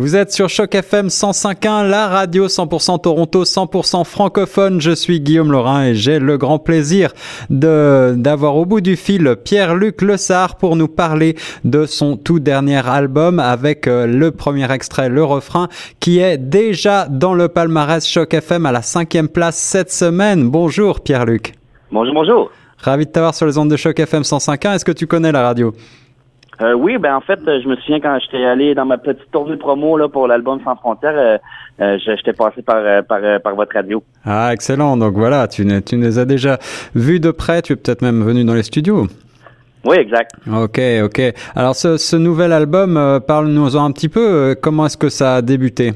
Vous êtes sur Choc FM 105.1, la radio 100% Toronto, 100% francophone. Je suis Guillaume Laurin et j'ai le grand plaisir de d'avoir au bout du fil Pierre-Luc Lessard pour nous parler de son tout dernier album avec euh, le premier extrait, le refrain, qui est déjà dans le palmarès Choc FM à la cinquième place cette semaine. Bonjour Pierre-Luc. Bonjour, bonjour. Ravi de t'avoir sur les ondes de Choc FM 105.1. Est-ce que tu connais la radio? Euh, oui, ben en fait, euh, je me souviens quand j'étais allé dans ma petite tournée promo là pour l'album Sans frontières, euh, euh j'étais passé par, par par votre radio. Ah, excellent. Donc voilà, tu, tu nous as déjà vus de près. Tu es peut-être même venu dans les studios. Oui, exact. Ok, ok. Alors ce, ce nouvel album, parle-nous-en un petit peu. comment est-ce que ça a débuté?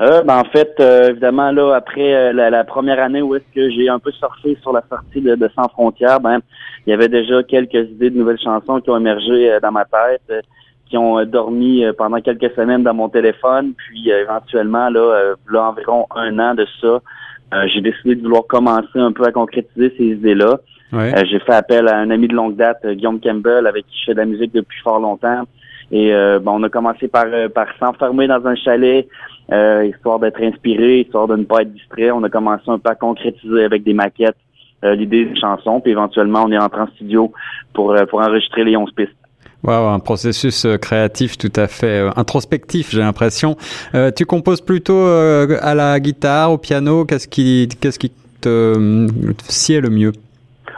Euh, ben, en fait, évidemment, là, après la, la, première année où est-ce que j'ai un peu surfé sur la sortie de, de Sans Frontières, ben, il y avait déjà quelques idées de nouvelles chansons qui ont émergé euh, dans ma tête, euh, qui ont euh, dormi pendant quelques semaines dans mon téléphone. Puis éventuellement, là, là, environ un an de ça, j'ai décidé de vouloir commencer un peu à concrétiser ces idées-là. j'ai fait appel à un ami de longue date, Guillaume Campbell, avec qui je fais de la musique depuis fort longtemps. Et bon, on a commencé par, par s'enfermer dans un chalet, histoire d'être inspiré, histoire de ne pas être distrait. On a commencé un peu à concrétiser avec des maquettes euh, l'idée des chansons, puis éventuellement on est entré en studio pour, euh, pour enregistrer les 11 pistes. Wow, un processus euh, créatif tout à fait introspectif, j'ai l'impression. tu composes plutôt à la guitare, au piano. Qu'est-ce qui, qu'est-ce qui te sied le mieux?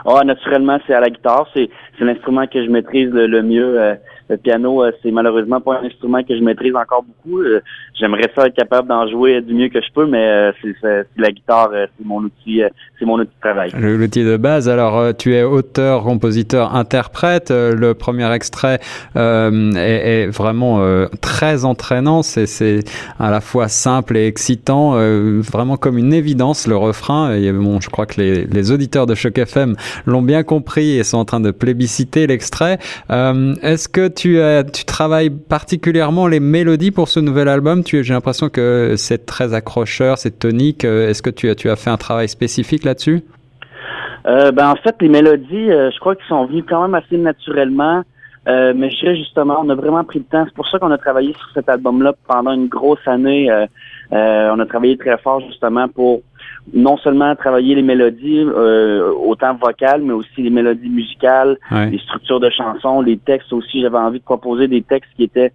Oh, naturellement, c'est à la guitare. C'est, c'est l'instrument que je maîtrise le, mieux. Le piano, euh, c'est malheureusement pas un instrument que je maîtrise encore beaucoup. Euh, j'aimerais ça être capable d'en jouer du mieux que je peux, mais euh, c'est la guitare, c'est mon outil, c'est mon outil de travail. L'outil de base. Alors, tu es auteur, compositeur, interprète. Le premier extrait est, vraiment très entraînant. C'est à la fois simple et excitant, vraiment comme une évidence le refrain. Et bon, je crois que les, les auditeurs de Choc FM l'ont bien compris et sont en train de plébisciter l'extrait. Est-ce que tu travailles particulièrement les mélodies pour ce nouvel album. J'ai l'impression que c'est très accrocheur, c'est tonique. Euh, est-ce que tu as, fait un travail spécifique là-dessus? Euh, ben en fait, les mélodies, euh, je crois qu'ils sont venues quand même assez naturellement. mais je dirais justement, on a vraiment pris le temps. C'est pour ça qu'on a travaillé sur cet album-là pendant une grosse année. on a travaillé très fort justement pour non seulement travailler les mélodies, euh, autant vocales, mais aussi les mélodies musicales, les structures de chansons, les textes aussi. J'avais envie de proposer des textes qui étaient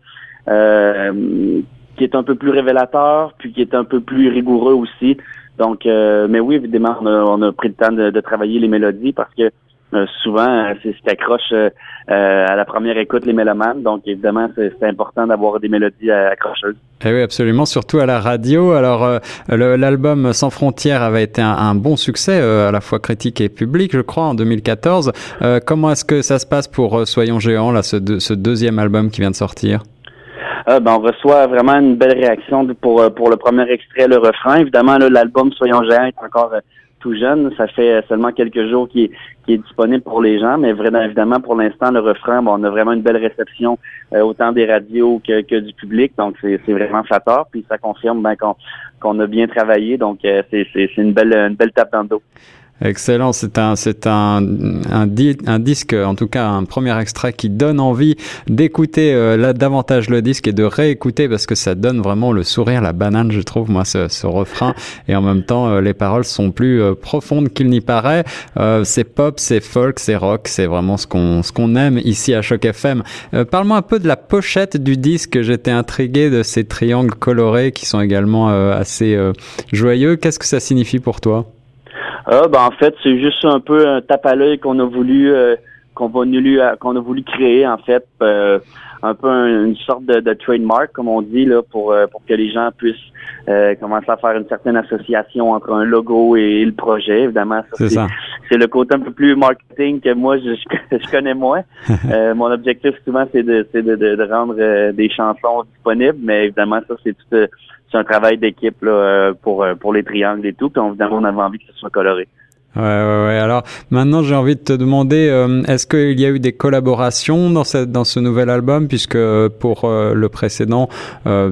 euh, qui étaient un peu plus révélateurs, puis qui étaient un peu plus rigoureux aussi. Donc, euh, mais oui, évidemment, on a, pris le temps de travailler les mélodies parce que euh, souvent, euh, c'est ce qui accroche euh, à la première écoute les mélomanes. Donc, évidemment, c'est important d'avoir des mélodies accrocheuses. Eh oui, absolument, surtout à la radio. Alors, l'album Sans frontières avait été un, bon succès, à la fois critique et public, je crois, en 2014. comment est-ce que ça se passe pour Soyons géants, là, ce, ce deuxième album qui vient de sortir? ben, on reçoit vraiment une belle réaction pour, pour le premier extrait, le refrain. Évidemment, l'album Soyons géants est encore tout jeune. Ça fait seulement quelques jours qu'il est, disponible pour les gens, mais vraiment, évidemment, pour l'instant, le refrain, bon, on a vraiment une belle réception, euh, autant des radios que, du public. Donc, c'est vraiment flatteur. Puis ça confirme ben, qu'on a bien travaillé. Donc, euh, c'est une belle, une belle tape dans le dos. Excellent, c'est un, c'est un, un, un, disque, en tout cas un premier extrait qui donne envie d'écouter euh, davantage le disque et de réécouter parce que ça donne vraiment le sourire, la banane, je trouve, moi, ce, ce refrain. Et en même temps, euh, les paroles sont plus euh, profondes qu'il n'y paraît. c'est pop, c'est folk, c'est rock, c'est vraiment ce qu'on, ce qu'on aime ici à Choc FM. Parle-moi un peu de la pochette du disque. J'étais intrigué de ces triangles colorés qui sont également assez joyeux. Qu'est-ce que ça signifie pour toi? Ah, ben en fait, c'est juste un peu un tape à l'œil qu'on a voulu euh, qu'on va voulu euh, qu'on a voulu créer en fait euh, un peu une sorte de, de, trademark comme on dit là pour pour que les gens puissent commencer à faire une certaine association entre un logo et le projet. Évidemment c'est c'est le côté un peu plus marketing que moi je, je connais moins. Mon objectif souvent c'est de c'est de, de, rendre des chansons disponibles mais évidemment ça c'est tout c'est un travail d'équipe euh, pour, euh, pour les triangles et tout. Puis évidemment, on avait envie que ce soit coloré. Ouais, ouais, ouais. Alors maintenant, j'ai envie de te demander, euh, est-ce qu'il y a eu des collaborations dans, cette, dans ce nouvel album, puisque pour le précédent,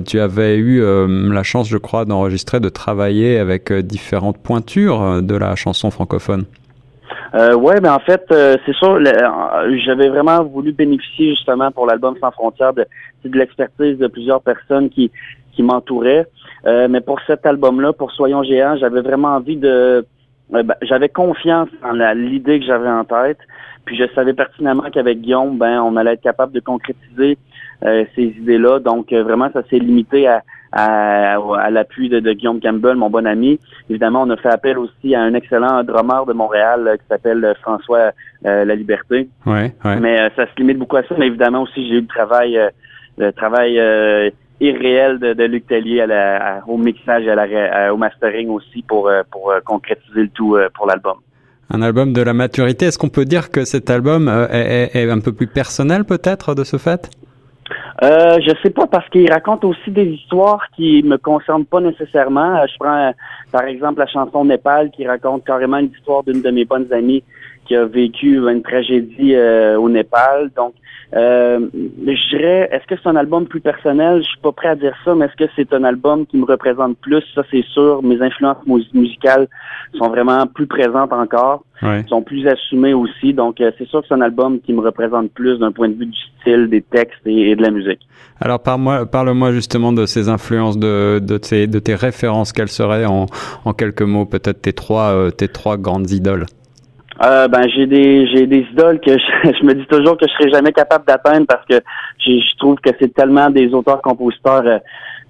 tu avais eu la chance, je crois, d'enregistrer, de travailler avec différentes pointures de la chanson francophone. Euh, ouais, ben en fait, euh, c'est sûr, euh, j'avais vraiment voulu bénéficier justement pour l'album Sans frontières de, de l'expertise de plusieurs personnes qui, qui m'entouraient. Euh, mais pour cet album-là, pour Soyons géants, j'avais vraiment envie de... Ben, j'avais confiance en l'idée que j'avais en tête. Puis je savais pertinemment qu'avec Guillaume, ben on allait être capable de concrétiser ces idées-là. Donc vraiment, ça s'est limité à, à, l'appui de, Guillaume Campbell, mon bon ami. Évidemment, on a fait appel aussi à un excellent drummer de Montréal euh, qui s'appelle euh, François euh, La Liberté. Ouais, ouais. Mais ça se limite beaucoup à ça. Mais évidemment aussi, j'ai eu le travail, le travail irréel de, de Luc Tellier à la, au mixage et à la, au mastering aussi pour, pour concrétiser le tout pour l'album. Un album de la maturité. Est-ce qu'on peut dire que cet album est, est un peu plus personnel peut-être de ce fait? Euh, je sais pas parce qu'il raconte aussi des histoires qui me concernent pas nécessairement. Euh, je prends euh, par exemple la chanson Népal qui raconte carrément l'histoire d'une de mes bonnes amies qui a vécu une tragédie euh, au Népal. Donc euh, je dirais, est-ce que c'est un album plus personnel? Je suis pas prêt à dire ça, mais est-ce que c'est un album qui me représente plus? Ça, c'est sûr. Mes influences musicales sont vraiment plus présentes encore. sont plus assumées aussi. Donc, euh, c'est sûr que c'est un album qui me représente plus d'un point de vue du style, des textes et, de la musique. Alors, parle-moi justement de ces influences, de, de, tes, de tes références. Quelles seraient, en, en quelques mots, peut-être tes trois, euh, tes trois grandes idoles? Euh, ben j'ai des j'ai des idoles que je, me dis toujours que je serai jamais capable d'atteindre parce que je, trouve que c'est tellement des auteurs compositeurs euh,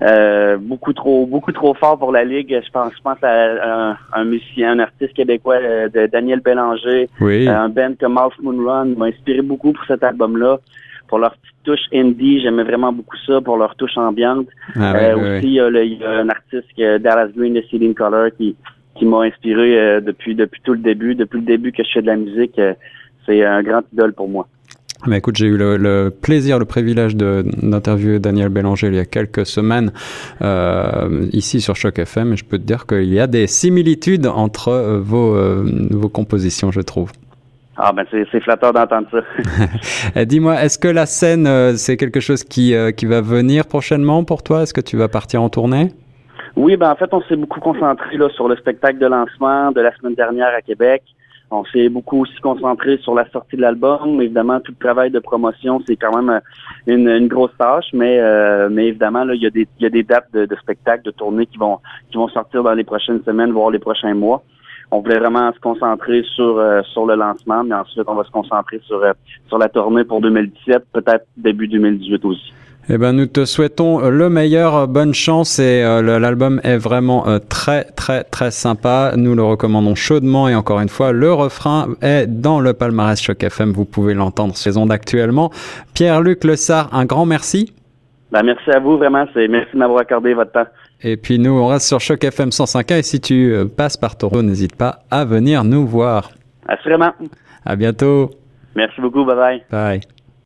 euh, beaucoup trop beaucoup trop forts pour la ligue. Je pense je pense à un, musicien, un artiste québécois de Daniel Bélanger, un band comme Mouse Moon Run m'a inspiré beaucoup pour cet album-là. Pour leur petite touche indie, j'aimais vraiment beaucoup ça. Pour leur touche ambiante, ah aussi il y, a un artiste Dallas Green de Ceiling Color qui qui m'a inspiré euh, depuis depuis tout le début, depuis le début que je fais de la musique. Euh, c'est un grand idole pour moi. Mais écoute, j'ai eu le, plaisir, le privilège d'interviewer Daniel Bélanger il y a quelques semaines euh, ici sur Choc FM et je peux te dire qu'il y a des similitudes entre euh, vos, vos compositions, je trouve. Ah ben c'est flatteur d'entendre ça. Dis-moi, est-ce que la scène, c'est quelque chose qui, qui va venir prochainement pour toi? Est-ce que tu vas partir en tournée? Oui, ben en fait, on s'est beaucoup concentré là, sur le spectacle de lancement de la semaine dernière à Québec. On s'est beaucoup aussi concentré sur la sortie de l'album. Évidemment, tout le travail de promotion, c'est quand même euh, une, grosse tâche, mais euh, mais évidemment, là, il y a des il y a des dates de, de spectacles, de tournées qui vont qui vont sortir dans les prochaines semaines, voire les prochains mois. On voulait vraiment se concentrer sur euh, sur le lancement, mais ensuite on va se concentrer sur sur la tournée pour 2017, peut-être début 2018 aussi. Eh ben, nous te souhaitons le meilleur, bonne chance et euh, l'album est vraiment euh, très très très sympa. Nous le recommandons chaudement et encore une fois, le refrain est dans le palmarès Choc FM. Vous pouvez l'entendre sur les ondes actuellement. Pierre-Luc Lessard, un grand merci. Ben, merci à vous vraiment. C'est merci de m'avoir accordé votre temps. Et puis nous, on reste sur Choc FM 105.1 et si tu euh, passes par Taureau, n'hésite pas à venir nous voir. Assurément. À bientôt. Merci beaucoup. Bye bye. Bye.